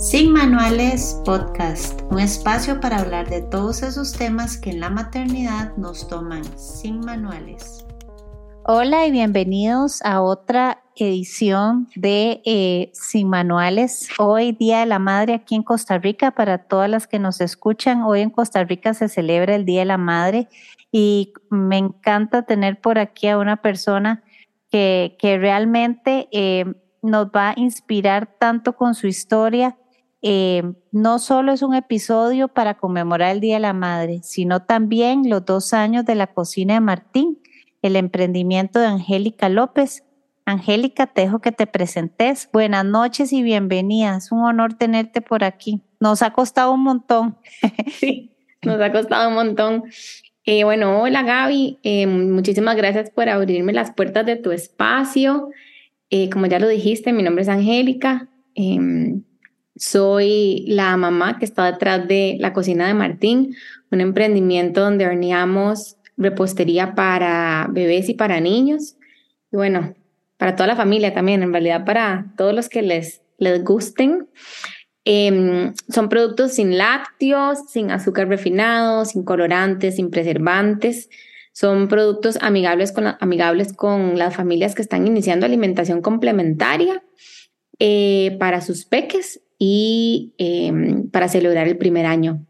Sin Manuales Podcast, un espacio para hablar de todos esos temas que en la maternidad nos toman sin manuales. Hola y bienvenidos a otra edición de eh, Sin Manuales. Hoy Día de la Madre aquí en Costa Rica, para todas las que nos escuchan, hoy en Costa Rica se celebra el Día de la Madre y me encanta tener por aquí a una persona que, que realmente eh, nos va a inspirar tanto con su historia eh, no solo es un episodio para conmemorar el Día de la Madre, sino también los dos años de la cocina de Martín, el emprendimiento de Angélica López. Angélica, te dejo que te presentes. Buenas noches y bienvenidas. Es un honor tenerte por aquí. Nos ha costado un montón. Sí, nos ha costado un montón. Eh, bueno, hola Gaby, eh, muchísimas gracias por abrirme las puertas de tu espacio. como ya lo dijiste, mi nombre es Angélica. Soy la mamá que está detrás de la cocina de Martín, un emprendimiento donde horneamos repostería para bebés y para niños. Y bueno, para toda la familia también, en realidad para todos los que les, les gusten. Em, son productos sin lácteos, sin azúcar refinado, sin colorantes, sin preservantes. Son productos amigables con, amigables con las familias que están iniciando alimentación complementaria eh, para sus peques y em, para celebrar el primer año,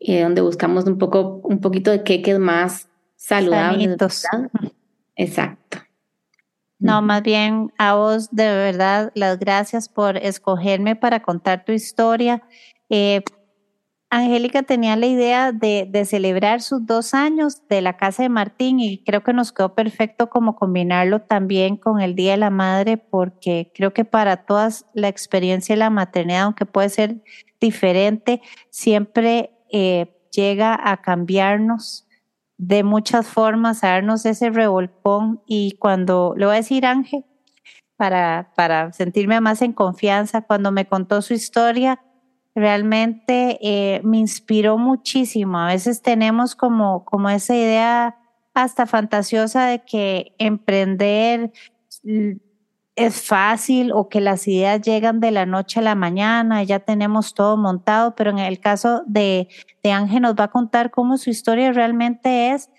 eh, donde buscamos un, poco, un poquito de queques más saludables. Exacto. No, más bien a vos de verdad las gracias por escogerme para contar tu historia. Eh, Angélica tenía la idea de, celebrar sus dos años de la casa de Martín y creo que nos quedó perfecto como combinarlo también con el Día de la Madre porque creo que para todas la experiencia de la maternidad, aunque puede ser diferente, siempre eh, llega a cambiarnos de muchas formas, a darnos ese revolcón. Y cuando, le voy a decir Ángel, para, para sentirme más en confianza, cuando me contó su historia, realmente eh, me inspiró muchísimo. A veces tenemos como, como esa idea hasta fantasiosa de que emprender es fácil o que las ideas llegan de la noche a la mañana, ya tenemos todo montado, pero en el caso de, de Ángel nos va a contar cómo su historia realmente es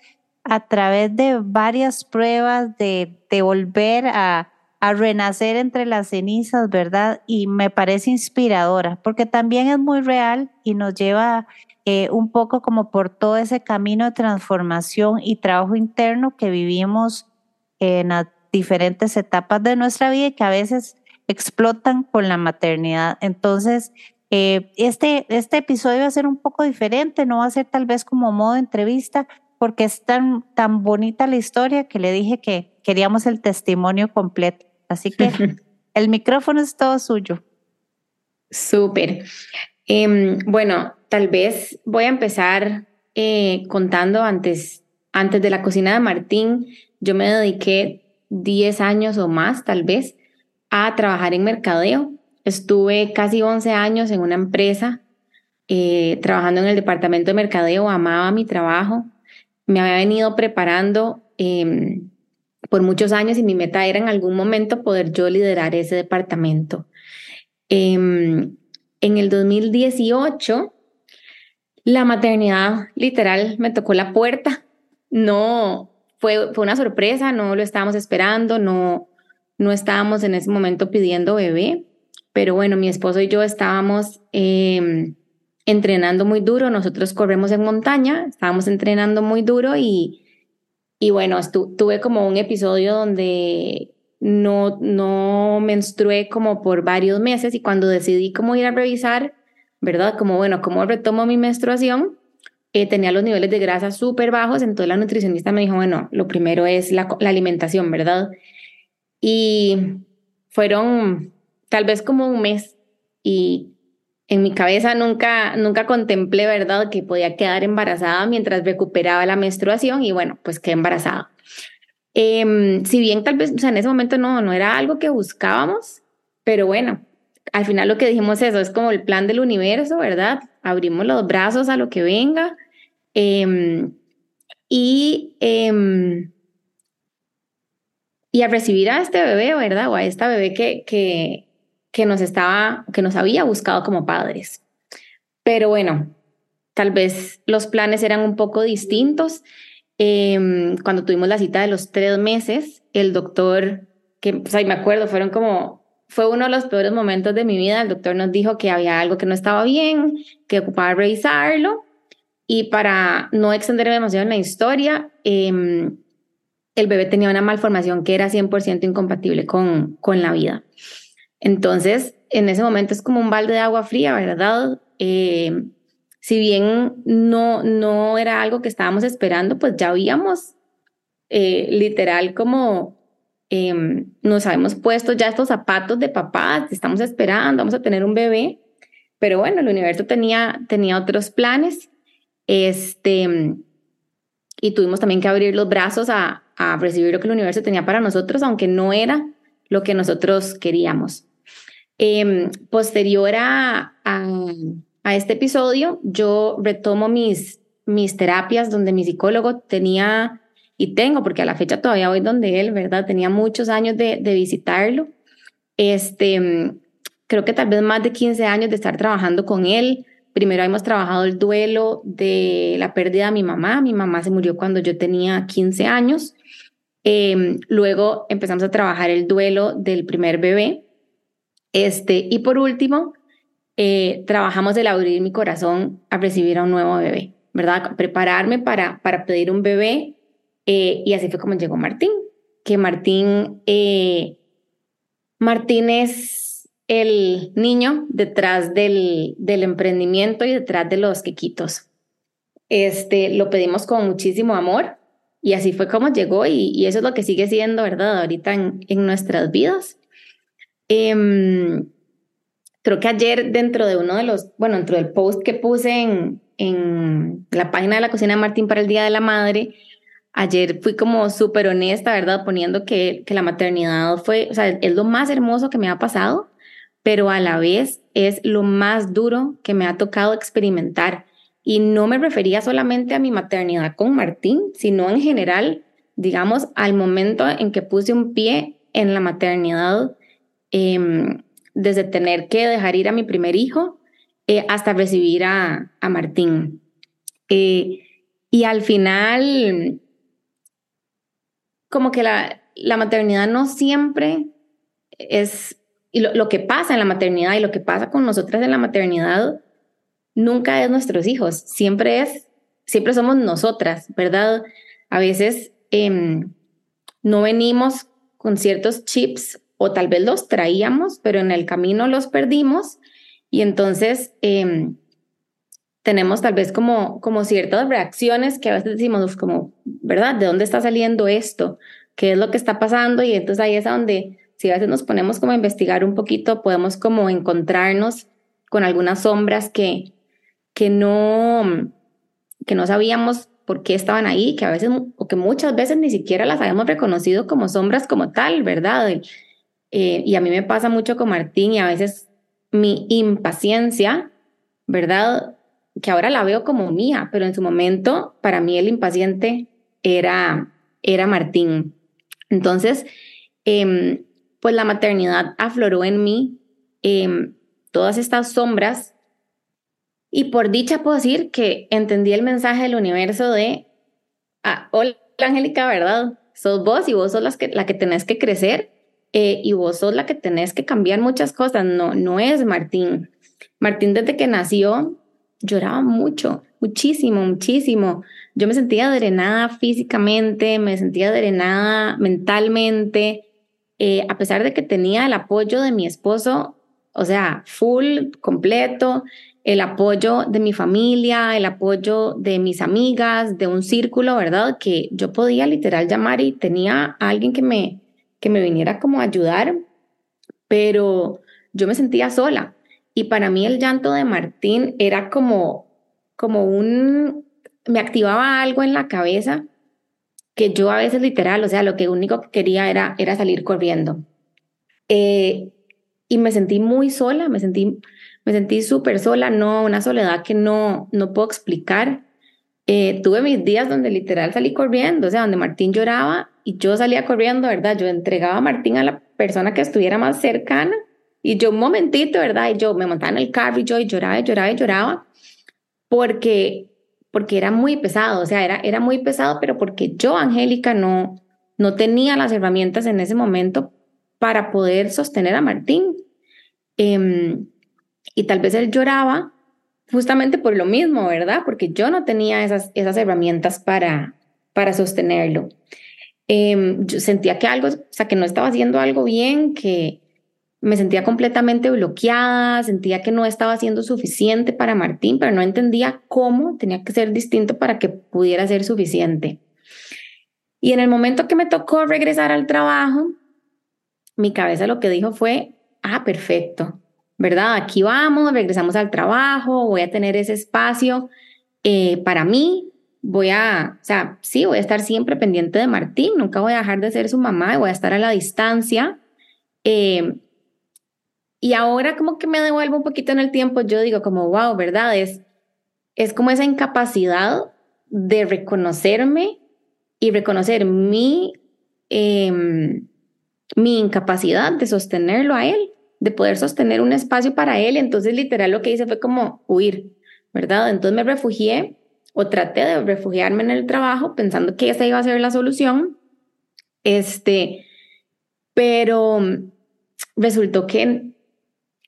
a través de varias pruebas, de, de volver a, a renacer entre las cenizas, ¿verdad? Y me parece inspiradora, porque también es muy real y nos lleva eh, un poco como por todo ese camino de transformación y trabajo interno que vivimos en las diferentes etapas de nuestra vida y que a veces explotan con la maternidad. Entonces, eh, este, este episodio va a ser un poco diferente, no va a ser tal vez como modo entrevista, porque es tan, tan bonita la historia que le dije que queríamos el testimonio completo. Así que el micrófono es todo suyo. Súper. Em, bueno, tal vez voy a empezar eh, contando antes, antes de la cocina de Martín. Yo me dediqué 10 años o más, tal vez, a trabajar en mercadeo. Estuve casi 11 años en una empresa eh, trabajando en el departamento de mercadeo. Amaba mi trabajo. Me había venido preparando em, por muchos años y mi meta era en algún momento poder yo liderar ese departamento. Em, en el 2018, la maternidad literal me tocó la puerta. No, fue, fue una sorpresa, no lo estábamos esperando, no, no estábamos en ese momento pidiendo bebé, pero bueno, mi esposo y yo estábamos em, entrenando muy duro, nosotros corremos en montaña, estábamos entrenando muy duro y y bueno, tuve como un episodio donde no, no menstrué como por varios meses y cuando decidí cómo ir a revisar, ¿verdad? Como, bueno, cómo retomo mi menstruación, eh, tenía los niveles de grasa súper bajos, entonces la nutricionista me dijo, bueno, lo primero es la, la alimentación, ¿verdad? Y fueron tal vez como un mes y en mi cabeza nunca, nunca contemplé, ¿verdad?, que podía quedar embarazada mientras recuperaba la menstruación y bueno, pues quedé embarazada. Em, si bien tal vez, o sea, en ese momento no, no era algo que buscábamos, pero bueno, al final lo que dijimos eso es como el plan del universo, ¿verdad? Abrimos los brazos a lo que venga. Em, y, em, y a recibir a este bebé, ¿verdad? O a esta bebé que, que, que nos estaba, que nos había buscado como padres. Pero bueno, tal vez los planes eran un poco distintos. Em, cuando tuvimos la cita de los tres meses, el doctor, que pues, ahí me acuerdo, fueron como, fue uno de los peores momentos de mi vida. El doctor nos dijo que había algo que no estaba bien, que ocupaba revisarlo. Y para no extenderme demasiado en la historia, em, el bebé tenía una malformación que era 100% incompatible con, con la vida. Entonces, en ese momento es como un balde de agua fría, ¿verdad? Eh, si bien no, no era algo que estábamos esperando, pues ya habíamos eh, literal como em, nos habíamos puesto ya estos zapatos de papá, estamos esperando, vamos a tener un bebé, pero bueno, el universo tenía, tenía otros planes, este, y tuvimos también que abrir los brazos a, a recibir lo que el universo tenía para nosotros, aunque no era lo que nosotros queríamos. Em, posterior a, este episodio, yo retomo mis, terapias donde mi psicólogo tenía, y tengo, porque a la fecha todavía voy donde él, ¿verdad? Tenía muchos años de, visitarlo. Este, creo que tal vez más de 15 años de estar trabajando con él. Primero hemos trabajado el duelo de la pérdida de mi mamá. Mi mamá se murió cuando yo tenía 15 años. Em, luego empezamos a trabajar el duelo del primer bebé. Este, y por último, eh, trabajamos el abrir mi corazón a recibir a un nuevo bebé, ¿verdad? Prepararme para, para pedir un bebé. Eh, y así fue como llegó Martín, que Martín, eh, Martín es el niño detrás del, del emprendimiento y detrás de los quequitos. Este, lo pedimos con muchísimo amor y así fue como llegó y, eso es lo que sigue siendo, ¿verdad? Ahorita en, en nuestras vidas. Em, creo que ayer dentro de uno de los, bueno, dentro del post que puse en, en la página de la cocina de Martín para el Día de la Madre, ayer fui como súper honesta, ¿verdad? Poniendo que, que la maternidad fue, o sea, es lo más hermoso que me ha pasado, pero a la vez es lo más duro que me ha tocado experimentar. Y no me refería solamente a mi maternidad con Martín, sino en general, digamos, al momento en que puse un pie en la maternidad, em, desde tener que dejar ir a mi primer hijo eh, hasta recibir a, a Martín. Eh, y al final, como que la, la maternidad no siempre es, y lo, lo que pasa en la maternidad y lo que pasa con nosotras en la maternidad, nunca es nuestros hijos, siempre es, siempre somos nosotras, ¿verdad? A veces em, no venimos con ciertos chips o tal vez los traíamos, pero en el camino los perdimos y entonces em, tenemos tal vez como, como ciertas reacciones que a veces decimos como, ¿verdad? ¿De dónde está saliendo esto? ¿Qué es lo que está pasando? Y entonces ahí es donde si a veces nos ponemos como a investigar un poquito, podemos como encontrarnos con algunas sombras que, que no, que no sabíamos por qué estaban ahí, que a veces o que muchas veces ni siquiera las habíamos reconocido como sombras como tal, ¿verdad? Eh, y a mí me pasa mucho con Martín y a veces mi impaciencia, ¿verdad? Que ahora la veo como mía, pero en su momento para mí el impaciente era, era Martín. Entonces, em, pues la maternidad afloró en mí em, todas estas sombras y por dicha puedo decir que entendí el mensaje del universo de, ah, hola Angélica, ¿verdad? Sos vos y vos sos las que, la que tenés que crecer eh, y vos sos la que tenés que cambiar muchas cosas, no, no es Martín. Martín desde que nació lloraba mucho, muchísimo, muchísimo. Yo me sentía drenada físicamente, me sentía drenada mentalmente, eh, a pesar de que tenía el apoyo de mi esposo, o sea, full, completo, el apoyo de mi familia, el apoyo de mis amigas, de un círculo, ¿verdad? Que yo podía literal llamar y tenía a alguien que me, que me viniera como a ayudar, pero yo me sentía sola. Y para mí el llanto de Martín era como, como un, me activaba algo en la cabeza que yo a veces literal, o sea, lo que único que quería era, era salir corriendo. Eh, y me sentí muy sola, me sentí me sentí súper sola, no, una soledad que no, no puedo explicar. Eh, tuve mis días donde literal salí corriendo, o sea, donde Martín lloraba y yo salía corriendo, ¿verdad? Yo entregaba a Martín a la persona que estuviera más cercana Y yo un momentito, ¿verdad? Y yo me montaba en el carro y yo y lloraba y lloraba y lloraba porque, porque era muy pesado, o sea, era, era muy pesado, pero porque yo, Angélica, no, no tenía las herramientas en ese momento para poder sostener a Martín. Em, y tal vez él lloraba justamente por lo mismo, ¿verdad? Porque yo no tenía esas, esas herramientas para, para sostenerlo. Em, yo sentía que algo, o sea, que no estaba haciendo algo bien, que me sentía completamente bloqueada, sentía que no estaba haciendo suficiente para Martín, pero no entendía cómo tenía que ser distinto para que pudiera ser suficiente. Y en el momento que me tocó regresar al trabajo, mi cabeza lo que dijo fue, ah, perfecto, ¿verdad? Aquí vamos, regresamos al trabajo, voy a tener ese espacio eh, para mí, voy a, o sea, sí, voy a estar siempre pendiente de Martín, nunca voy a dejar de ser su mamá, voy a estar a la distancia. Eh, y ahora como que me devuelvo un poquito en el tiempo, yo digo como, wow, ¿verdad? Es, es como esa incapacidad de reconocerme y reconocer mi, em, mi incapacidad de sostenerlo a él, de poder sostener un espacio para él. Entonces, literal, lo que hice fue como huir, ¿verdad? Entonces me refugié o traté de refugiarme en el trabajo pensando que esa iba a ser la solución. Este, pero resultó que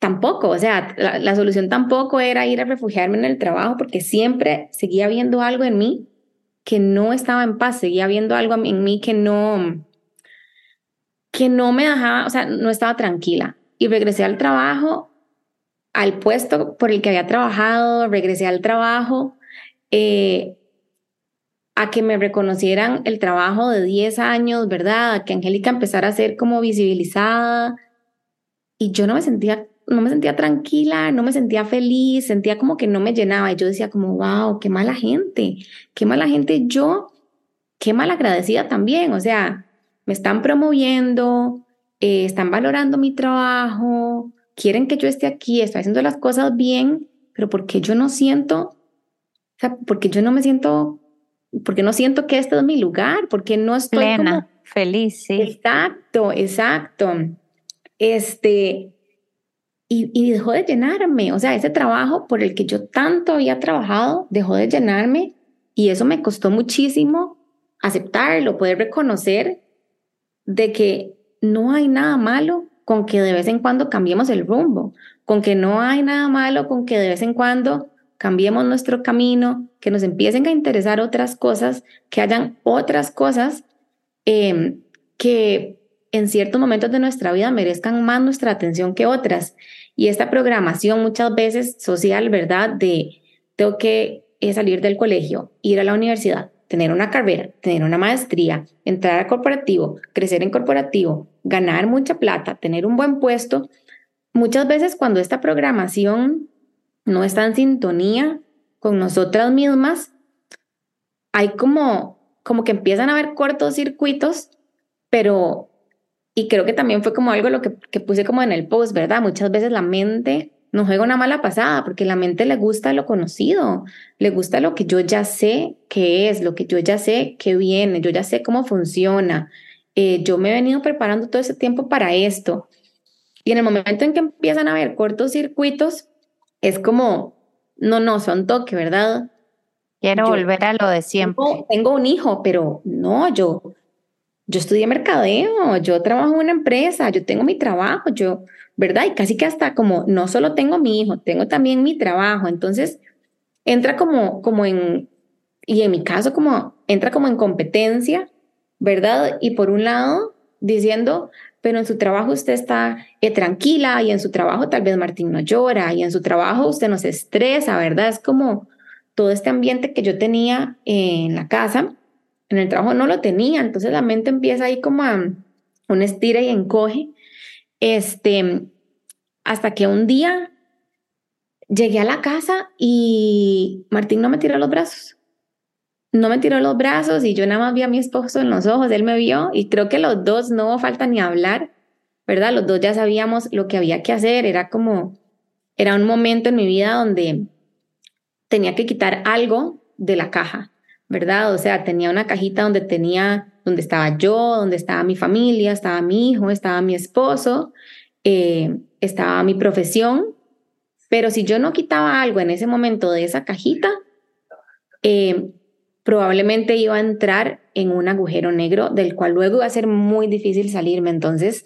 tampoco, o sea, la, la, solución tampoco era ir a refugiarme en el trabajo porque siempre seguía viendo algo en mí que no estaba en paz, seguía viendo algo en mí que no, que no me dejaba, o sea, no estaba tranquila. Y regresé al trabajo, al puesto por el que había trabajado, regresé al trabajo eh, a que me reconocieran el trabajo de 10 años, ¿verdad? Que Angélica empezara a ser como visibilizada. Y yo no me sentía no me sentía tranquila, no me sentía feliz, sentía como que no me llenaba. Y yo decía como, wow, qué mala gente, qué mala gente yo, qué mal agradecida también. O sea, me están promoviendo, eh, están valorando mi trabajo, quieren que yo esté aquí, estoy haciendo las cosas bien, pero porque yo no siento, o sea, porque yo no me siento, porque no siento que este es mi lugar, porque no estoy plena, feliz, sí. Exacto, exacto. Este, y, dejó de llenarme. O sea, ese trabajo por el que yo tanto había trabajado dejó de llenarme y eso me costó muchísimo aceptarlo, poder reconocer de que no hay nada malo con que de vez en cuando cambiemos el rumbo, con que no hay nada malo con que de vez en cuando cambiemos nuestro camino, que nos empiecen a interesar otras cosas, que hayan otras cosas em, que en ciertos momentos de nuestra vida merezcan más nuestra atención que otras. Y esta programación muchas veces social, ¿verdad? De tengo que eh, salir del colegio, ir a la universidad, tener una carrera, tener una maestría, entrar a corporativo, crecer en corporativo, ganar mucha plata, tener un buen puesto. Muchas veces cuando esta programación no está en sintonía con nosotras mismas, hay como, como que empiezan a haber cortocircuitos, pero y creo que también fue como algo lo que, que puse como en el post, ¿verdad? Muchas veces la mente nos juega una mala pasada porque la mente le gusta lo conocido, le gusta lo que yo ya sé que es, lo que yo ya sé que viene, yo ya sé cómo funciona. Eh, yo me he venido preparando todo ese tiempo para esto. Y en el momento en que empiezan a haber cortocircuitos, es como, no, no, son toque, ¿verdad? Quiero volver a lo de siempre. Tengo, tengo un hijo, pero no, yo, yo estudié mercadeo, yo trabajo en una empresa, yo tengo mi trabajo, yo, ¿verdad? Y casi que hasta como no solo tengo mi hijo, tengo también mi trabajo. Entonces, entra como, como en, y en mi caso, como, entra como en competencia, ¿verdad? Y por un lado, diciendo, pero en su trabajo usted está eh, tranquila y en su trabajo tal vez Martín no llora y en su trabajo usted no se estresa, ¿verdad? Es como todo este ambiente que yo tenía en la casa en el trabajo no lo tenía, entonces la mente empieza ahí como a un estira y encoge, este, hasta que un día llegué a la casa y Martín no me tiró los brazos. No me tiró los brazos y yo nada más vi a mi esposo en los ojos, él me vio y creo que los dos no falta ni hablar, ¿verdad? Los dos ya sabíamos lo que había que hacer, era como, era un momento en mi vida donde tenía que quitar algo de la caja ¿verdad? O sea, tenía una cajita donde tenía, donde estaba yo, donde estaba mi familia, estaba mi hijo, estaba mi esposo, eh, estaba mi profesión, pero si yo no quitaba algo en ese momento de esa cajita, eh, probablemente iba a entrar en un agujero negro del cual luego iba a ser muy difícil salirme. Entonces,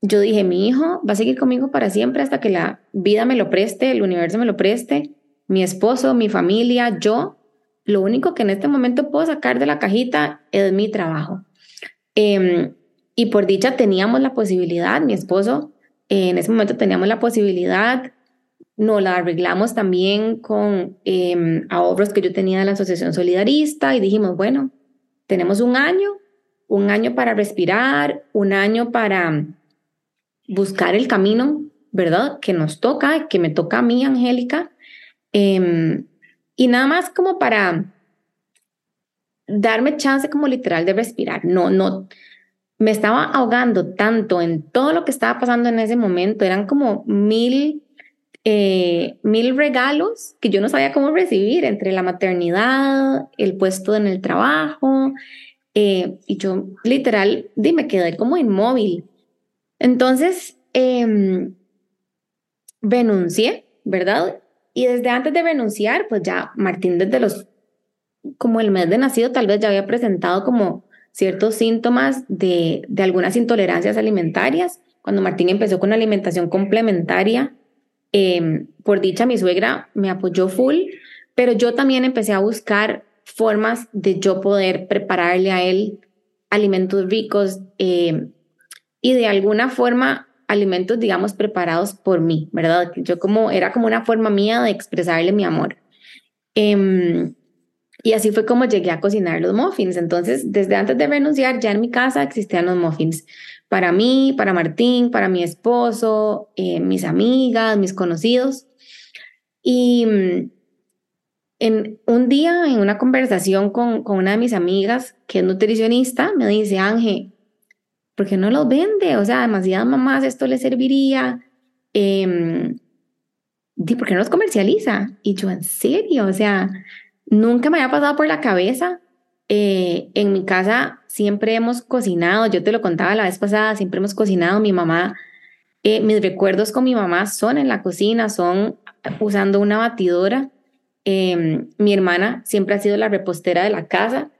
yo dije, mi hijo va a seguir conmigo para siempre hasta que la vida me lo preste, el universo me lo preste, mi esposo, mi familia, yo. Lo único que en este momento puedo sacar de la cajita es mi trabajo. Em, y por dicha teníamos la posibilidad, mi esposo, en ese momento teníamos la posibilidad, nos la arreglamos también con eh, ahorros que yo tenía de la Asociación Solidarista y dijimos, bueno, tenemos un año, un año para respirar, un año para buscar el camino, ¿verdad? Que nos toca, que me toca a mí, Angélica. Em, y nada más como para darme chance como literal de respirar. No, no, me estaba ahogando tanto en todo lo que estaba pasando en ese momento. Eran como mil, eh, mil regalos que yo no sabía cómo recibir entre la maternidad, el puesto en el trabajo. Eh, y yo literal, me quedé como inmóvil. Entonces, eh, renuncié, ¿verdad? Y desde antes de renunciar, pues ya Martín desde los, como el mes de nacido, tal vez ya había presentado como ciertos síntomas de, de algunas intolerancias alimentarias. Cuando Martín empezó con alimentación complementaria, em, por dicha mi suegra me apoyó full, pero yo también empecé a buscar formas de yo poder prepararle a él alimentos ricos, em, y de alguna forma alimentos, digamos, preparados por mí, ¿verdad? Yo como, era como una forma mía de expresarle mi amor. Em, y así fue como llegué a cocinar los muffins. Entonces, desde antes de renunciar, ya en mi casa existían los muffins para mí, para Martín, para mi esposo, eh, mis amigas, mis conocidos. Y mm, en un día, en una conversación con, con una de mis amigas, que es nutricionista, me dice, Ángel, ¿por qué no los vende? O sea, demasiadas mamás esto le serviría. Eh, ¿Por qué no los comercializa? Y yo, ¿en serio? O sea, nunca me había pasado por la cabeza. Eh, en mi casa siempre hemos cocinado, yo te lo contaba la vez pasada, siempre hemos cocinado. Mi mamá, eh, mis recuerdos con mi mamá son en la cocina, son usando una batidora. Em, mi hermana siempre ha sido la repostera de la casa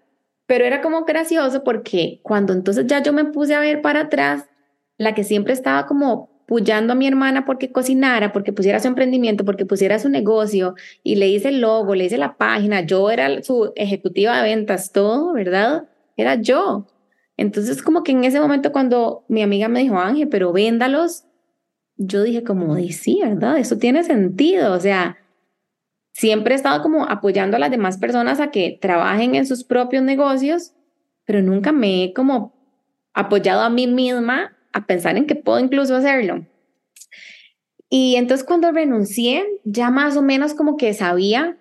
pero era como gracioso porque cuando entonces ya yo me puse a ver para atrás, la que siempre estaba como puyando a mi hermana porque cocinara, porque pusiera su emprendimiento, porque pusiera su negocio y le hice el logo, le hice la página, yo era su ejecutiva de ventas, todo, ¿verdad? Era yo. Entonces como que en ese momento cuando mi amiga me dijo, Ángel, pero véndalos, yo dije como, sí, ¿verdad? Eso tiene sentido, o sea, siempre he estado como apoyando a las demás personas a que trabajen en sus propios negocios, pero nunca me he como apoyado a mí misma a pensar en que puedo incluso hacerlo. Y entonces cuando renuncié, ya más o menos como que sabía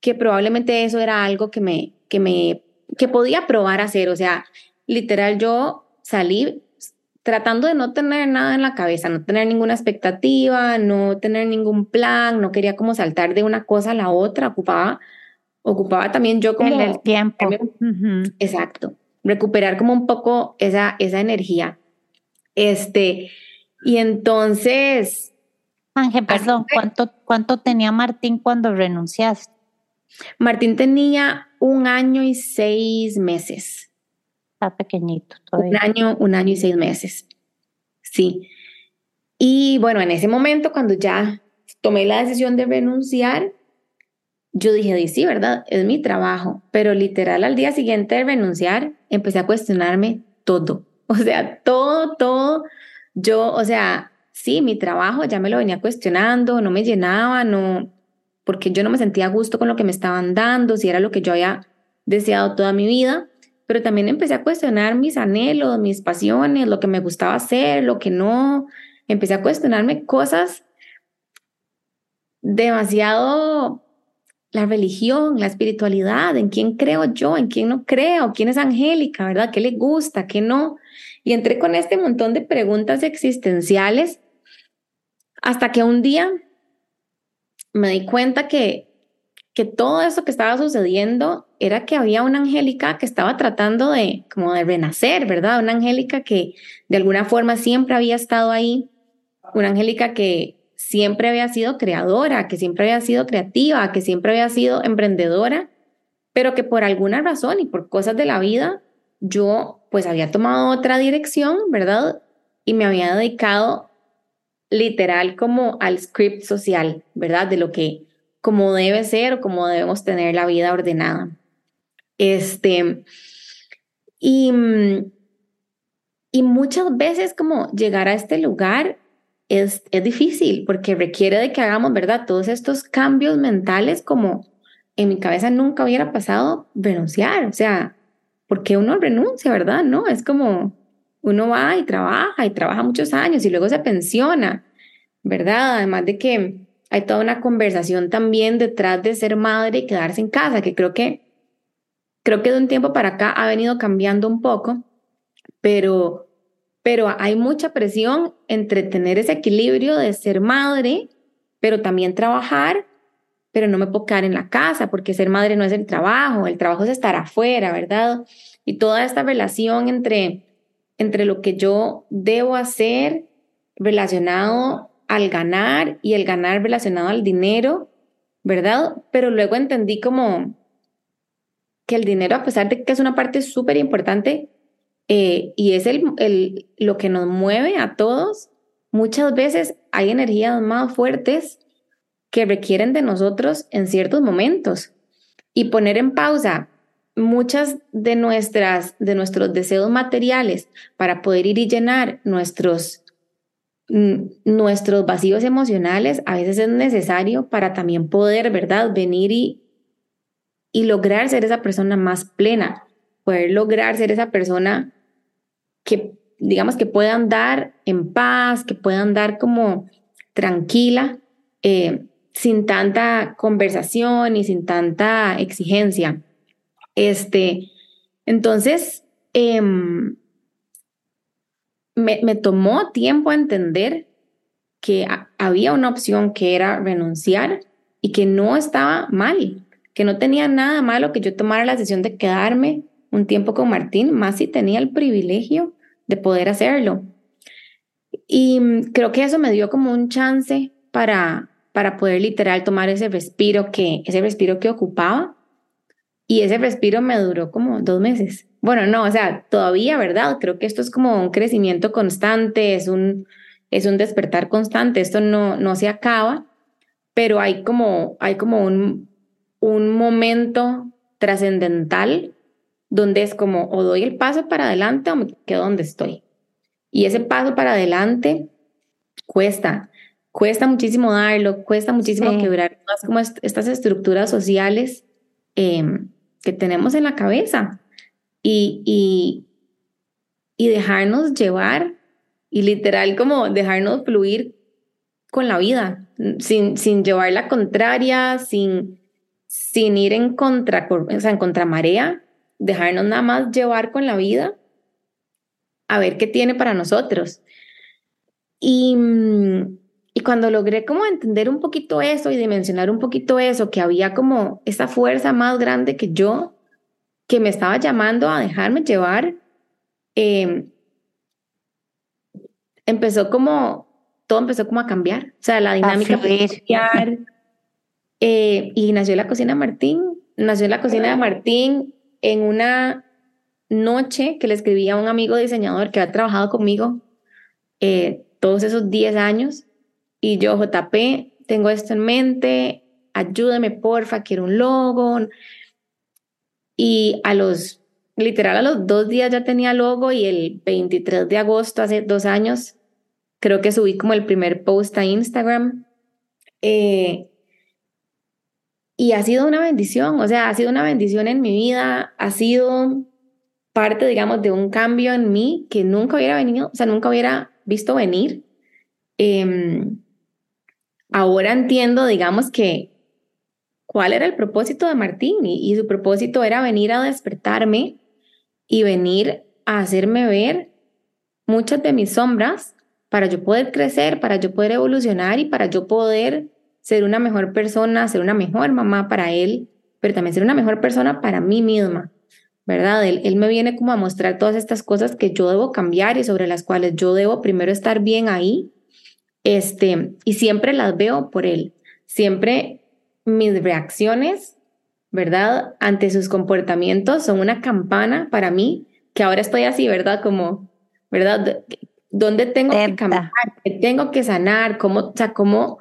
que probablemente eso era algo que me, que me, que podía probar a hacer. O sea, literal yo salí tratando de no tener nada en la cabeza, no tener ninguna expectativa, no tener ningún plan, no quería como saltar de una cosa a la otra, ocupaba, ocupaba también yo como... el tiempo. Exacto, recuperar como un poco esa, esa energía. Este, y entonces... Ángel, perdón, ¿cuánto, ¿cuánto tenía Martín cuando renunciaste? Martín tenía un año y seis meses. Está pequeñito Un año, un año y seis meses. Sí. Y bueno, en ese momento, cuando ya tomé la decisión de renunciar, yo dije, sí, ¿verdad? Es mi trabajo. Pero literal, al día siguiente de renunciar, empecé a cuestionarme todo. O sea, todo, todo. Yo, o sea, sí, mi trabajo ya me lo venía cuestionando, no me llenaba, no, porque yo no me sentía a gusto con lo que me estaban dando, si era lo que yo había deseado toda mi vida pero también empecé a cuestionar mis anhelos, mis pasiones, lo que me gustaba hacer, lo que no. Empecé a cuestionarme cosas demasiado la religión, la espiritualidad, en quién creo yo, en quién no creo, quién es Angélica, ¿verdad? ¿Qué le gusta, qué no? Y entré con este montón de preguntas existenciales hasta que un día me di cuenta que que todo eso que estaba sucediendo era que había una Angélica que estaba tratando de como de renacer, ¿verdad? Una Angélica que de alguna forma siempre había estado ahí, una Angélica que siempre había sido creadora, que siempre había sido creativa, que siempre había sido emprendedora, pero que por alguna razón y por cosas de la vida yo pues había tomado otra dirección, ¿verdad? Y me había dedicado literal como al script social, ¿verdad? De lo que como debe ser o como debemos tener la vida ordenada. Este, y, y muchas veces como llegar a este lugar es, es difícil porque requiere de que hagamos, ¿verdad? Todos estos cambios mentales como en mi cabeza nunca hubiera pasado renunciar, o sea, porque uno renuncia, ¿verdad? No, es como uno va y trabaja y trabaja muchos años y luego se pensiona, ¿verdad? Además de que hay toda una conversación también detrás de ser madre y quedarse en casa, que creo que creo que de un tiempo para acá ha venido cambiando un poco, pero pero hay mucha presión entre tener ese equilibrio de ser madre, pero también trabajar, pero no me puedo quedar en la casa, porque ser madre no es el trabajo, el trabajo es estar afuera, ¿verdad? Y toda esta relación entre, entre lo que yo debo hacer relacionado al ganar y el ganar relacionado al dinero, ¿verdad? Pero luego entendí como que el dinero, a pesar de que es una parte súper importante, eh, y es el, el, lo que nos mueve a todos. Muchas veces hay energías más fuertes que requieren de nosotros en ciertos momentos y poner en pausa muchas de nuestras de nuestros deseos materiales para poder ir y llenar nuestros nuestros vacíos emocionales a veces es necesario para también poder, ¿verdad? Venir y, y lograr ser esa persona más plena, poder lograr ser esa persona que digamos que puedan dar en paz, que puedan dar como tranquila, eh, sin tanta conversación y sin tanta exigencia. Este, entonces, em, me, me, tomó tiempo entender que había una opción que era renunciar y que no estaba mal, que no tenía nada malo que yo tomara la decisión de quedarme un tiempo con Martín, más si tenía el privilegio de poder hacerlo. Y mm, creo que eso me dio como un chance para, para poder literal tomar ese respiro que, ese respiro que ocupaba. Y ese respiro me duró como dos meses. Bueno, no, o sea, todavía, ¿verdad? Creo que esto es como un crecimiento constante, es un, es un despertar constante, esto no, no se acaba, pero hay como, hay como un, un momento trascendental donde es como o doy el paso para adelante o me quedo donde estoy. Y ese paso para adelante cuesta, cuesta muchísimo darlo, cuesta muchísimo quebrar más como estas estructuras sociales em, que tenemos en la cabeza y, y, y dejarnos llevar y literal como dejarnos fluir con la vida, sin, sin llevar la contraria, sin, sin ir en contra, o sea, en contramarea, dejarnos nada más llevar con la vida a ver qué tiene para nosotros. Y, mm, y cuando logré como entender un poquito eso y dimensionar un poquito eso, que había como esa fuerza más grande que yo, que me estaba llamando a dejarme llevar, em, empezó como, todo empezó como a cambiar. O sea, la dinámica a cambiar. Eh, y nació la cocina Martín, nació la cocina de Martín en una noche que le escribí a un amigo diseñador que ha trabajado conmigo eh, todos esos 10 años y yo, JP, tengo esto en mente, ayúdame porfa, quiero un logo. Y a los, literal, a los dos días ya tenía logo y el 23 de agosto, hace dos años, creo que subí como el primer post a Instagram. Eh, y ha sido una bendición, o sea, ha sido una bendición en mi vida, ha sido parte, digamos, de un cambio en mí que nunca hubiera venido, o sea, nunca hubiera visto venir. Em, ahora entiendo, digamos, que cuál era el propósito de Martín y, y su propósito era venir a despertarme y venir a hacerme ver muchas de mis sombras para yo poder crecer, para yo poder evolucionar y para yo poder ser una mejor persona, ser una mejor mamá para él, pero también ser una mejor persona para mí misma, ¿verdad? Él, él me viene como a mostrar todas estas cosas que yo debo cambiar y sobre las cuales yo debo primero estar bien ahí, este, y siempre las veo por él. Siempre mis reacciones, ¿verdad? Ante sus comportamientos son una campana para mí, que ahora estoy así, ¿verdad? Como, ¿verdad? ¿Dónde tengo que cambiar? ¿Qué tengo que sanar? ¿Cómo, o sea, cómo?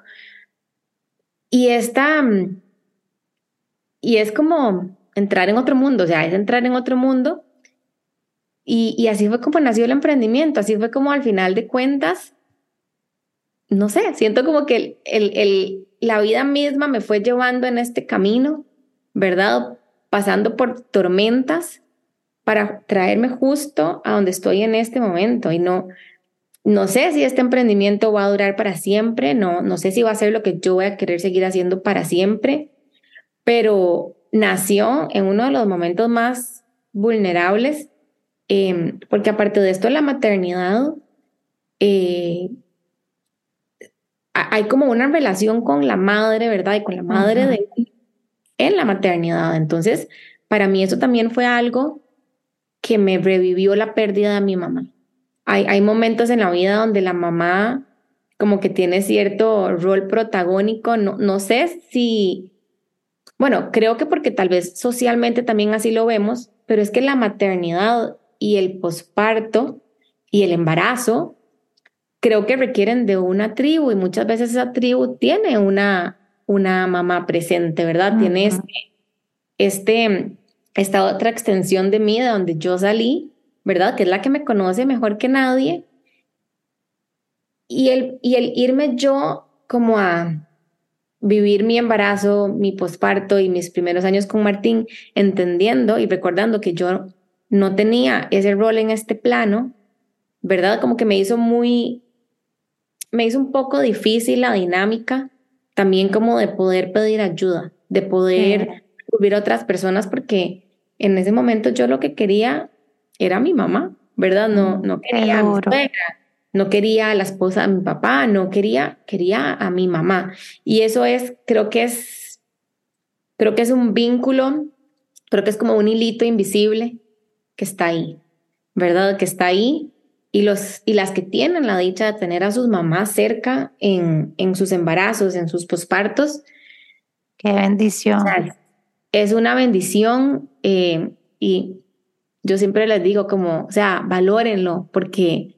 Y esta, y es como entrar en otro mundo, o sea, es entrar en otro mundo. Y, y así fue como nació el emprendimiento, así fue como al final de cuentas, no sé, siento como que el, el, la vida misma me fue llevando en este camino, ¿verdad? Pasando por tormentas para traerme justo a donde estoy en este momento y no, no sé si este emprendimiento va a durar para siempre, no, no sé si va a ser lo que yo voy a querer seguir haciendo para siempre, pero nació en uno de los momentos más vulnerables, em, porque aparte de esto, la maternidad, eh, hay como una relación con la madre, ¿verdad? Y con la madre de en la maternidad. Entonces, para mí eso también fue algo que me revivió la pérdida de mi mamá. Hay, hay momentos en la vida donde la mamá como que tiene cierto rol protagónico. No, no sé si, bueno, creo que porque tal vez socialmente también así lo vemos, pero es que la maternidad y el posparto y el embarazo creo que requieren de una tribu y muchas veces esa tribu tiene una, una mamá presente, ¿verdad? Tiene este, este, esta otra extensión de mí de donde yo salí, ¿verdad? Que es la que me conoce mejor que nadie. Y el, y el irme yo como a vivir mi embarazo, mi posparto y mis primeros años con Martín, entendiendo y recordando que yo no tenía ese rol en este plano, ¿verdad? Como que me hizo muy me hizo un poco difícil la dinámica también como de poder pedir ayuda, de poder subir a otras personas, porque en ese momento yo lo que quería era mi mamá, ¿verdad? No, no quería a mi suegra, no quería a la esposa de mi papá, no quería, quería a mi mamá. Y eso es, creo que es, creo que es un vínculo, creo que es como un hilito invisible que está ahí, ¿verdad? Que está ahí y, los, y las que tienen la dicha de tener a sus mamás cerca en, en sus embarazos, en sus pospartos. Qué bendición. es una bendición eh, y yo siempre les digo como, o sea, valórenlo porque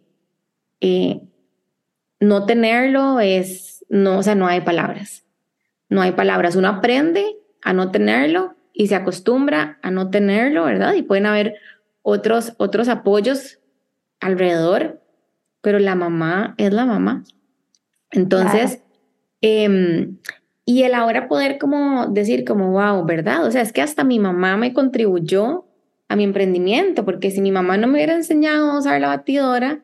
eh, no tenerlo es, no, o sea, no hay palabras. No hay palabras. Uno aprende a no tenerlo y se acostumbra a no tenerlo, ¿verdad? Y pueden haber otros, otros apoyos alrededor, pero la mamá es la mamá. Entonces, em, y el ahora poder como decir como, wow, ¿verdad? O sea, es que hasta mi mamá me contribuyó a mi emprendimiento, porque si mi mamá no me hubiera enseñado a usar la batidora,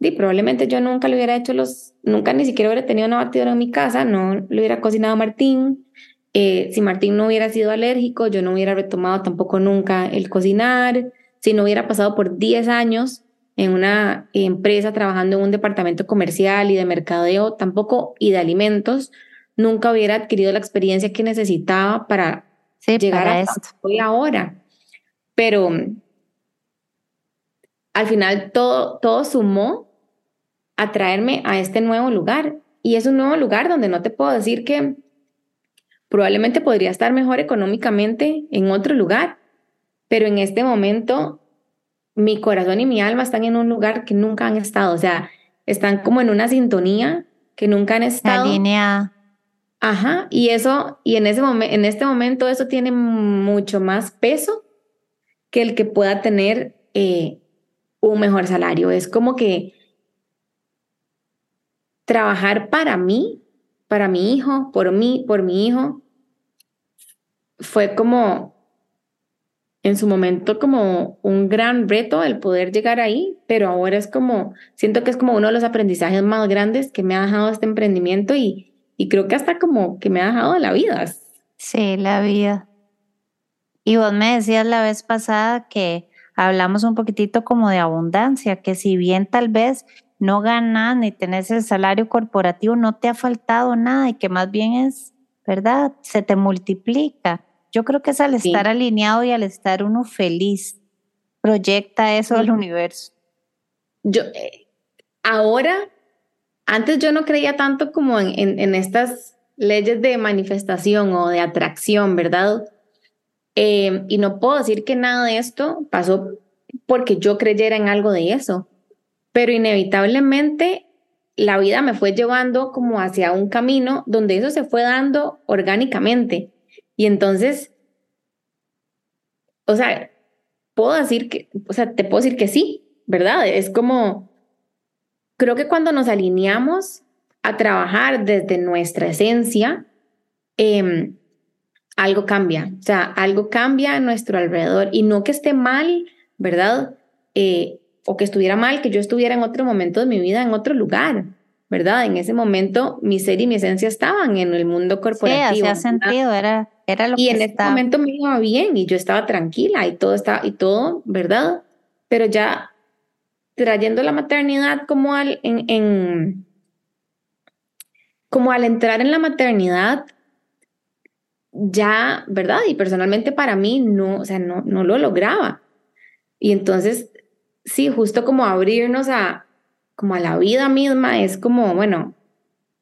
di, probablemente yo nunca le hubiera hecho los, nunca ni siquiera hubiera tenido una batidora en mi casa, no le hubiera cocinado Martín. Eh, si Martín no hubiera sido alérgico, yo no hubiera retomado tampoco nunca el cocinar. Si no hubiera pasado por 10 años en una empresa trabajando en un departamento comercial y de mercadeo, tampoco y de alimentos, nunca hubiera adquirido la experiencia que necesitaba para llegar a esto. Hoy ahora. Pero al final todo, todo sumó a traerme a este nuevo lugar. Y es un nuevo lugar donde no te puedo decir que probablemente podría estar mejor económicamente en otro lugar, pero en este momento mi corazón y mi alma están en un lugar que nunca han estado, o sea, están como en una sintonía que nunca han estado. línea. Ajá, y eso, y en, ese momento, en este momento eso tiene mucho más peso que el que pueda tener eh, un mejor salario. Es como que trabajar para mí, para mi hijo, por mí, por mi hijo, fue como en su momento como un gran reto el poder llegar ahí, pero ahora es como, siento que es como uno de los aprendizajes más grandes que me ha dejado este emprendimiento y, y creo que hasta como que me ha dejado la vida. Sí, la vida. Y vos me decías la vez pasada que hablamos un poquitito como de abundancia, que si bien tal vez no ganas ni tenés el salario corporativo, no te ha faltado nada y que más bien es, ¿verdad? Se te multiplica. Yo creo que es al estar alineado y al estar uno feliz, proyecta eso al universo. Yo, eh, ahora, antes yo no creía tanto como en, en, estas leyes de manifestación o de atracción, ¿verdad? Eh, y no puedo decir que nada de esto pasó porque yo creyera en algo de eso pero inevitablemente la vida me fue llevando como hacia un camino donde eso se fue dando orgánicamente. Y entonces, o sea, puedo decir que, o sea, te puedo decir que sí, ¿verdad? Es como, creo que cuando nos alineamos a trabajar desde nuestra esencia, em, algo cambia, o sea, algo cambia a nuestro alrededor y no que esté mal, ¿verdad? Eh, o que estuviera mal, que yo estuviera en otro momento de mi vida, en otro lugar, ¿verdad? En ese momento mi ser y mi esencia estaban en el mundo corporativo. Sí, hacía sentido, era, era lo y que en ese momento me iba bien y yo estaba tranquila y todo estaba, y todo, ¿verdad? Pero ya trayendo la maternidad como al, en, en, como al entrar en la maternidad, ya, ¿verdad? Y personalmente para mí no, o sea, no, no lo lograba. Y entonces sí, justo como abrirnos a, como a la vida misma, es como, bueno,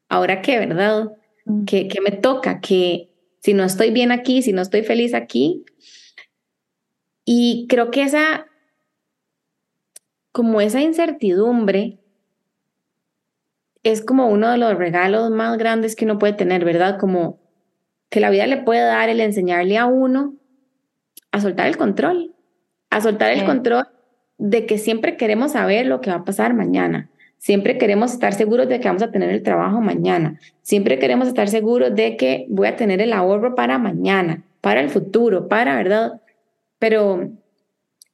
ahora qué, ¿verdad? Mm. ¿Qué, ¿Qué, me toca? Que si no estoy bien aquí, si no estoy feliz aquí. Y creo que esa, como esa incertidumbre, es como uno de los regalos más grandes que uno puede tener, ¿verdad? Como que la vida le puede dar el enseñarle a uno a soltar el control, a soltar el control de que siempre queremos saber lo que va a pasar mañana. Siempre queremos estar seguros de que vamos a tener el trabajo mañana. Siempre queremos estar seguros de que voy a tener el ahorro para mañana, para el futuro, para, ¿verdad? Pero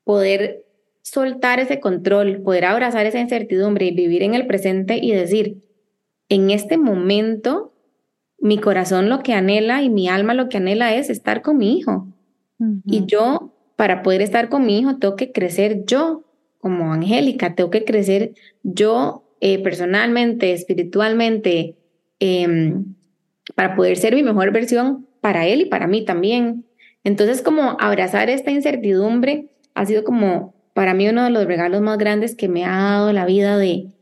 poder soltar ese control, poder abrazar esa incertidumbre y vivir en el presente y decir, en este momento, mi corazón lo que anhela y mi alma lo que anhela es estar con mi hijo. Y yo para poder estar con mi hijo, tengo que crecer yo como Angélica, tengo que crecer yo eh, personalmente, espiritualmente, em, para poder ser mi mejor versión para él y para mí también. Entonces, como abrazar esta incertidumbre ha sido como para mí uno de los regalos más grandes que me ha dado la vida de,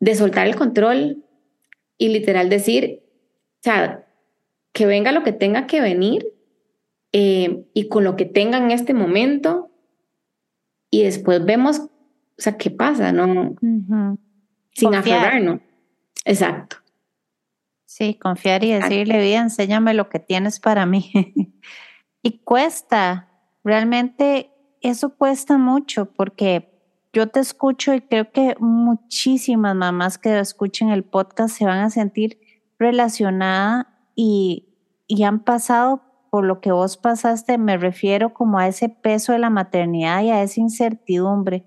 de soltar el control y literal decir, o sea, que venga lo que tenga que venir, eh, y con lo que tengan en este momento y después vemos, o sea, qué pasa, ¿no? Sin aferrarnos. Exacto. Sí, confiar y decirle, vida, enséñame lo que tienes para mí. y cuesta, realmente eso cuesta mucho porque yo te escucho y creo que muchísimas mamás que escuchen el podcast se van a sentir relacionadas y, y han pasado por lo que vos pasaste, me refiero como a ese peso de la maternidad y a esa incertidumbre,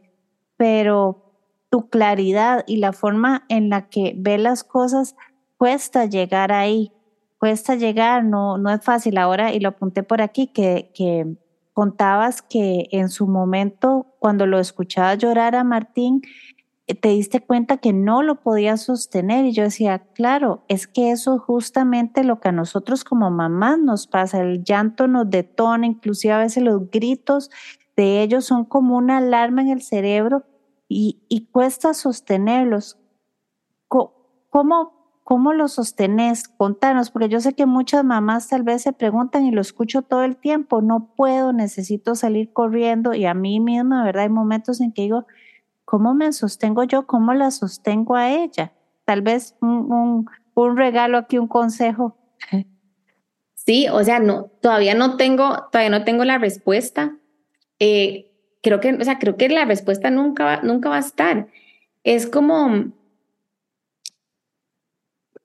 pero tu claridad y la forma en la que ve las cosas cuesta llegar ahí, cuesta llegar, no, no es fácil. Ahora, y lo apunté por aquí, que, que contabas que en su momento, cuando lo escuchaba llorar a Martín, eh, te diste cuenta que no lo podías sostener y yo decía, claro, es que eso es justamente lo que a nosotros como mamás nos pasa, el llanto nos detona, inclusive a veces los gritos de ellos son como una alarma en el cerebro y, y cuesta sostenerlos. ¿Cómo, ¿Cómo lo sostenés? Contanos, porque yo sé que muchas mamás tal vez se preguntan y lo escucho todo el tiempo, no puedo, necesito salir corriendo y a mí misma, ¿verdad? Hay momentos en que digo, ¿Cómo me sostengo yo? ¿Cómo la sostengo a ella? Tal vez un, regalo aquí, un consejo. Sí, o sea, no, todavía no tengo, todavía no tengo la respuesta. Eh, creo que, o sea, creo que la respuesta nunca, nunca va a estar. Es como,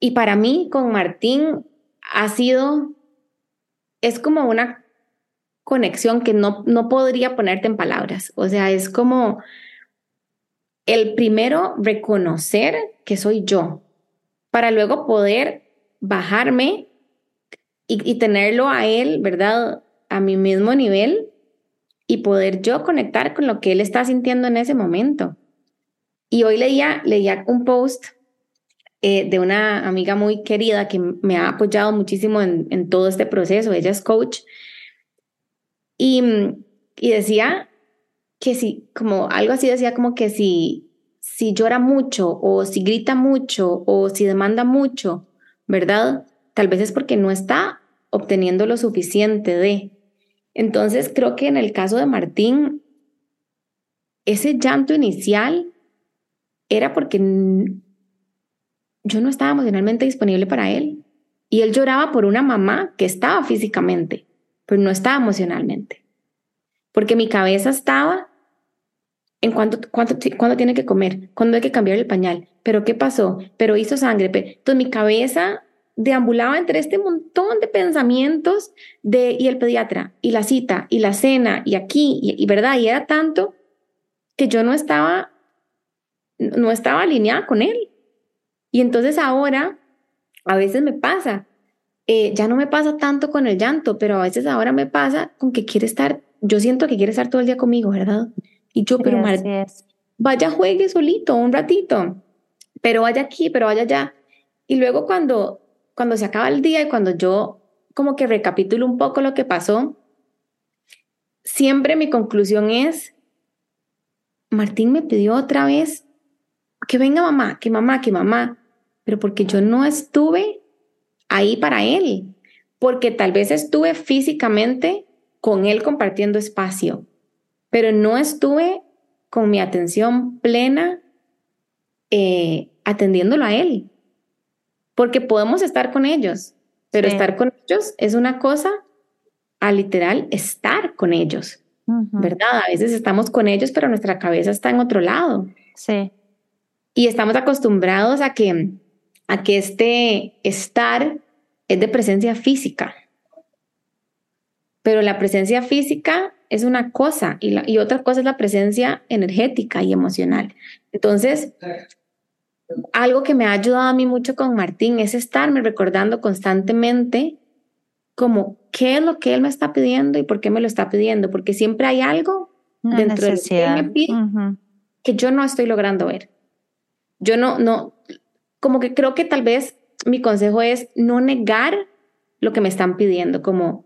y para mí con Martín ha sido, es como una conexión que no, no podría ponerte en palabras. O sea, es como, el primero reconocer que soy yo, para luego poder bajarme y, tenerlo a él, ¿verdad? A mi mismo nivel y poder yo conectar con lo que él está sintiendo en ese momento. Y hoy leía, leía un post eh, de una amiga muy querida que me ha apoyado muchísimo en, en todo este proceso. Ella es coach. Y, y decía que si, como algo así decía como que si, si llora mucho o si grita mucho o si demanda mucho, ¿verdad? Tal vez es porque no está obteniendo lo suficiente de. Entonces creo que en el caso de Martín, ese llanto inicial era porque yo no estaba emocionalmente disponible para él. Y él lloraba por una mamá que estaba físicamente, pero no estaba emocionalmente. Porque mi cabeza estaba en cuánto, cuánto, cuándo tiene que comer, cuándo hay que cambiar el pañal, pero qué pasó, pero hizo sangre. Entonces mi cabeza deambulaba entre este montón de pensamientos de, y el pediatra, y la cita, y la cena, y aquí, y, y verdad, y era tanto que yo no estaba, no estaba alineada con él. Y entonces ahora, a veces me pasa, eh, ya no me pasa tanto con el llanto, pero a veces ahora me pasa con que quiere estar, yo siento que quiere estar todo el día conmigo, ¿verdad? Y yo, pero vaya, juegue solito un ratito, pero vaya aquí, pero vaya allá. Y luego cuando, cuando se acaba el día y cuando yo como que recapitulo un poco lo que pasó, siempre mi conclusión es, Martín me pidió otra vez que venga mamá, que mamá, que mamá, pero porque yo no estuve ahí para él, porque tal vez estuve físicamente con él compartiendo espacio, pero no estuve con mi atención plena eh, atendiéndolo a él, porque podemos estar con ellos, pero estar con ellos es una cosa a literal estar con ellos, ¿verdad? A veces estamos con ellos, pero nuestra cabeza está en otro lado. Sí. Y estamos acostumbrados a que, a que este estar es de presencia física. Pero la presencia física es una cosa y, la, y otra cosa es la presencia energética y emocional. Entonces, algo que me ha ayudado a mí mucho con Martín es estarme recordando constantemente como qué es lo que él me está pidiendo y por qué me lo está pidiendo, porque siempre hay algo dentro de lo que él me pide que yo no estoy logrando ver. Yo no, no, como que creo que tal vez mi consejo es no negar lo que me están pidiendo, como,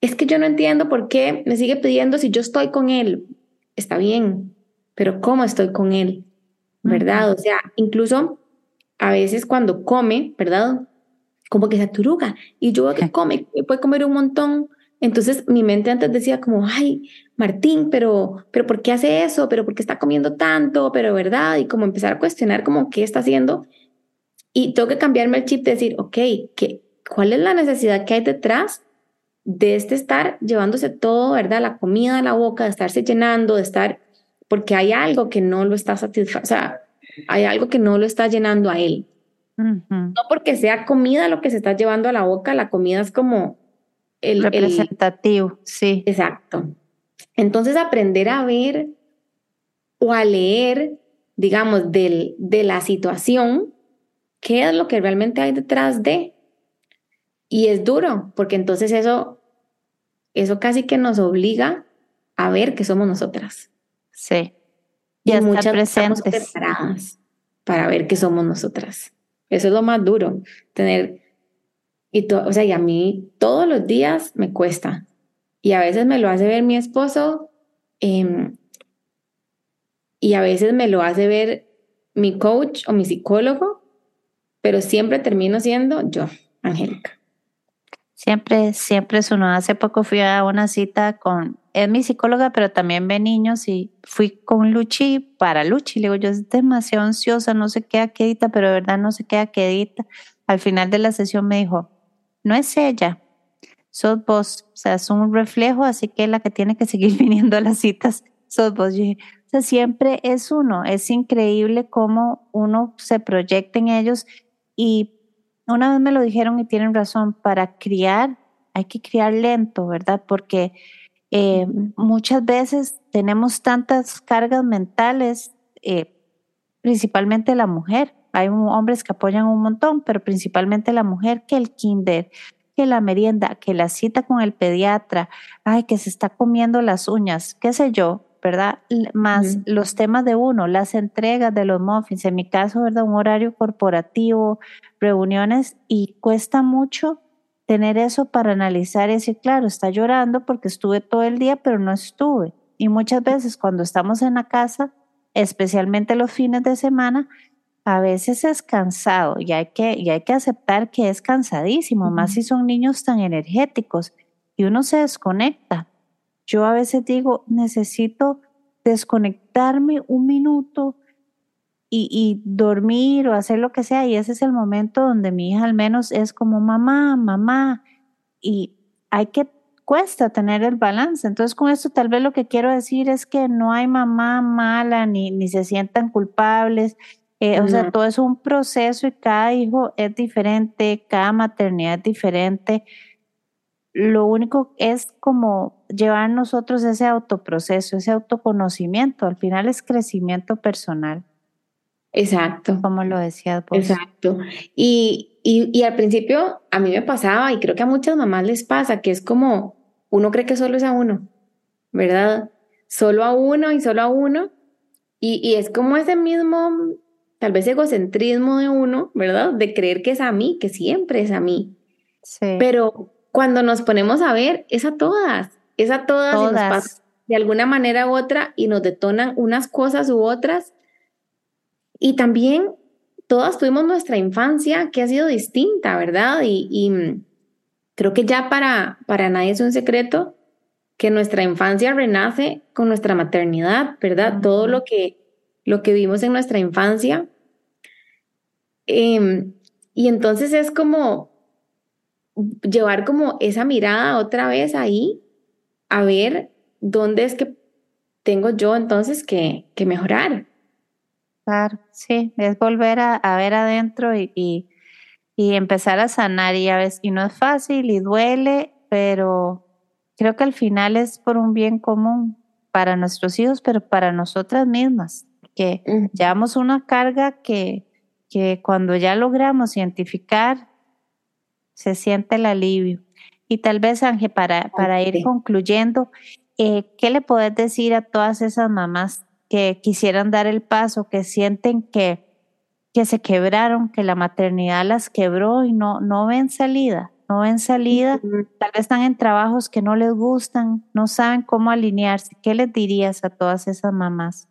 es que yo no entiendo por qué me sigue pidiendo si yo estoy con él. Está bien, pero ¿cómo estoy con él? ¿Verdad? O sea, incluso a veces cuando come, ¿verdad? Como que se aturuga y yo veo que come, puede comer un montón. Entonces mi mente antes decía como, ay, Martín, pero, pero ¿por qué hace eso? ¿Pero por qué está comiendo tanto? ¿Pero verdad? Y como empezar a cuestionar como qué está haciendo. Y tengo que cambiarme el chip de decir, ok, ¿qué, ¿cuál es la necesidad que hay detrás de este estar llevándose todo, verdad? La comida a la boca, de estarse llenando, de estar, porque hay algo que no lo está satisfacendo, o sea, hay algo que no lo está llenando a él. No porque sea comida lo que se está llevando a la boca, la comida es como el representativo, sí. Exacto. Entonces, aprender a ver o a leer, digamos, del, de la situación, qué es lo que realmente hay detrás de. Y es duro, porque entonces eso, eso casi que nos obliga a ver que somos nosotras. Sí. Y, muchas presentes. preparadas para ver que somos nosotras. Eso es lo más duro, tener, y o sea, y a mí todos los días me cuesta, y a veces me lo hace ver mi esposo em, y a veces me lo hace ver mi coach o mi psicólogo, pero siempre termino siendo yo, Angélica. Siempre, siempre es uno. Hace poco fui a una cita con, es mi psicóloga, pero también ve niños y fui con Luchi para Luchi. Le digo, yo es demasiado ansiosa, no se queda quedita, pero de verdad no se queda quedita. Al final de la sesión me dijo, no es ella, sos vos, o sea, es un reflejo, así que la que tiene que seguir viniendo a las citas sos vos. o sea, siempre es uno, es increíble cómo uno se proyecta en ellos y una vez me lo dijeron y tienen razón, para criar hay que criar lento, ¿verdad? Porque eh, muchas veces tenemos tantas cargas mentales, eh, principalmente la mujer. Hay hombres que apoyan un montón, pero principalmente la mujer, que el kinder, que la merienda, que la cita con el pediatra, ay, que se está comiendo las uñas, qué sé yo, ¿verdad? Más los temas de uno, las entregas de los muffins, en mi caso, ¿verdad? Un horario corporativo, reuniones, y cuesta mucho tener eso para analizar y decir, claro, está llorando porque estuve todo el día, pero no estuve. Y muchas veces cuando estamos en la casa, especialmente los fines de semana, a veces es cansado y hay que, y hay que aceptar que es cansadísimo, más si son niños tan energéticos y uno se desconecta. Yo a veces digo, necesito desconectarme un minuto y, y, dormir o hacer lo que sea. Y ese es el momento donde mi hija al menos es como mamá, mamá. Y hay que, cuesta tener el balance. Entonces con esto tal vez lo que quiero decir es que no hay mamá mala ni, ni se sientan culpables. Eh, o sea, todo es un proceso y cada hijo es diferente, cada maternidad es diferente lo único es como llevar nosotros ese autoproceso, ese autoconocimiento. Al final es crecimiento personal. Exacto. Como lo decías vos. Exacto. Y, y, y, al principio a mí me pasaba, y creo que a muchas mamás les pasa, que es como uno cree que solo es a uno, ¿verdad? Solo a uno y solo a uno. Y, y es como ese mismo, tal vez egocentrismo de uno, ¿verdad? De creer que es a mí, que siempre es a mí. Sí. Pero cuando nos ponemos a ver, es a todas, es a todas, Y nos pasa de alguna manera u otra y nos detonan unas cosas u otras. Y también todas tuvimos nuestra infancia que ha sido distinta, ¿verdad? Y, mm, creo que ya para, para nadie es un secreto que nuestra infancia renace con nuestra maternidad, ¿verdad? Todo lo que, lo que vimos en nuestra infancia. Em, y entonces es como, llevar como esa mirada otra vez ahí, a ver dónde es que tengo yo entonces que, que mejorar. Claro, sí, es volver a, ver adentro y, y, empezar a sanar y a veces, y no es fácil y duele, pero creo que al final es por un bien común para nuestros hijos, pero para nosotras mismas, que llevamos una carga que, que cuando ya logramos identificar se siente el alivio. Y tal vez, Ángel, para, para ir concluyendo, eh, ¿qué le puedes decir a todas esas mamás que quisieran dar el paso, que sienten que, que se quebraron, que la maternidad las quebró y no, no ven salida? No ven salida, tal vez están en trabajos que no les gustan, no saben cómo alinearse. ¿Qué les dirías a todas esas mamás?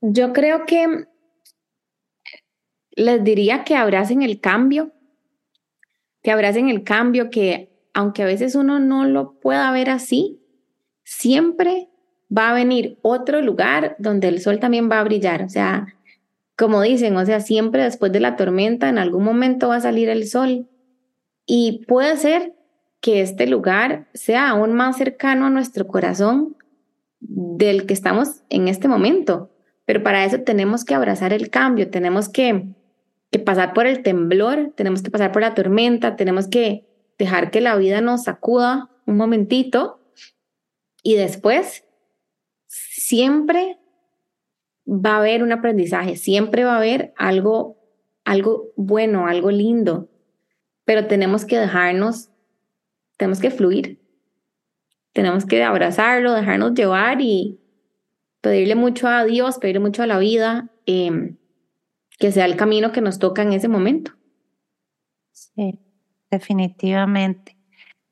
Yo creo que les diría que abracen el cambio, que abracen el cambio, que aunque a veces uno no lo pueda ver así, siempre va a venir otro lugar donde el sol también va a brillar. O sea, como dicen, o sea, siempre después de la tormenta, en algún momento va a salir el sol. Y puede ser que este lugar sea aún más cercano a nuestro corazón del que estamos en este momento. Pero para eso tenemos que abrazar el cambio, tenemos que que pasar por el temblor, tenemos que pasar por la tormenta, tenemos que dejar que la vida nos sacuda un momentito y después siempre va a haber un aprendizaje, siempre va a haber algo, algo bueno, algo lindo, pero tenemos que dejarnos, tenemos que fluir, tenemos que abrazarlo, dejarnos llevar y pedirle mucho a Dios, pedirle mucho a la vida. Eh, que sea el camino que nos toca en ese momento. Sí, definitivamente.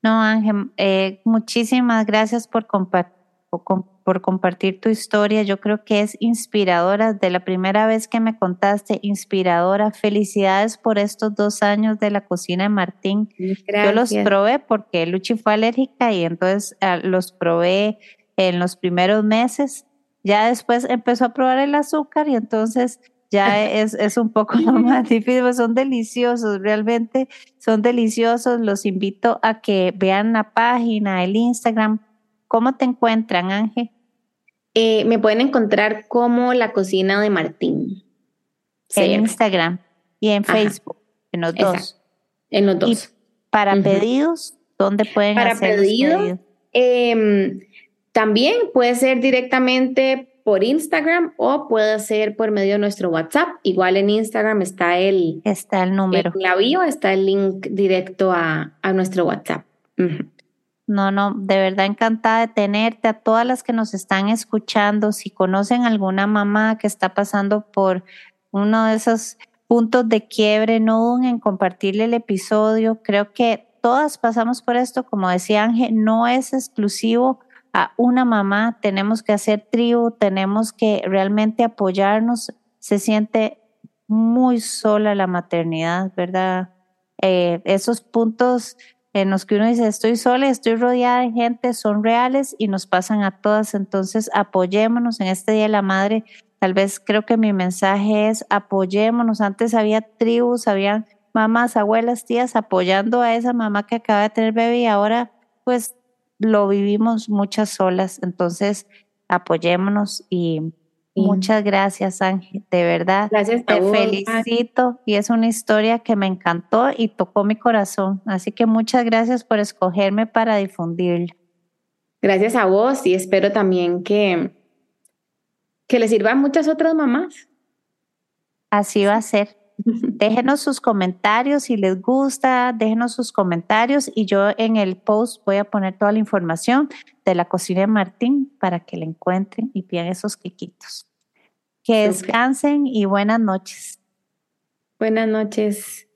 No, Ángel, eh, muchísimas gracias por, por, compartir tu historia. Yo creo que es inspiradora. De la primera vez que me contaste, inspiradora. Felicidades por estos dos años de la cocina de Martín. Yo los probé porque Luchi fue alérgica y entonces ah, los probé en los primeros meses. Ya después empezó a probar el azúcar y entonces ya es, es un poco más difícil, pues son deliciosos, realmente son deliciosos. Los invito a que vean la página, el Instagram. ¿Cómo te encuentran, Ángel? Eh, me pueden encontrar como la cocina de Martín. En Instagram y en Facebook, en los dos. En los dos. para pedidos, ¿dónde pueden para hacer pedidos? Em, también puede ser directamente por Instagram o puede ser por medio de nuestro WhatsApp. Igual en Instagram está el, está el número. En la bio está el link directo a, a nuestro WhatsApp. No, no, de verdad encantada de tenerte. A todas las que nos están escuchando, si conocen alguna mamá que está pasando por uno de esos puntos de quiebre, no duden en compartirle el episodio. Creo que todas pasamos por esto, como decía Ángel, no es exclusivo a una mamá, tenemos que hacer tribu, tenemos que realmente apoyarnos. Se siente muy sola la maternidad, ¿verdad? Eh, esos puntos en los que uno dice, estoy sola, estoy rodeada de gente, son reales y nos pasan a todas. Entonces, apoyémonos en este Día de la Madre. Tal vez creo que mi mensaje es apoyémonos. Antes había tribus, había mamás, abuelas, tías apoyando a esa mamá que acaba de tener bebé y ahora pues lo vivimos muchas solas. Entonces, apoyémonos y Muchas gracias, Ángel. De verdad. Gracias. Te felicito y es una historia que me encantó y tocó mi corazón. Así que muchas gracias por escogerme para difundirlo. Gracias a vos y espero también que, que le sirva a muchas otras mamás. Así va a ser. Déjenos sus comentarios si les gusta, déjenos sus comentarios y yo en el post voy a poner toda la información de la cocina de Martín para que la encuentren y pidan esos quiquitos. Que descansen y buenas noches. Buenas noches.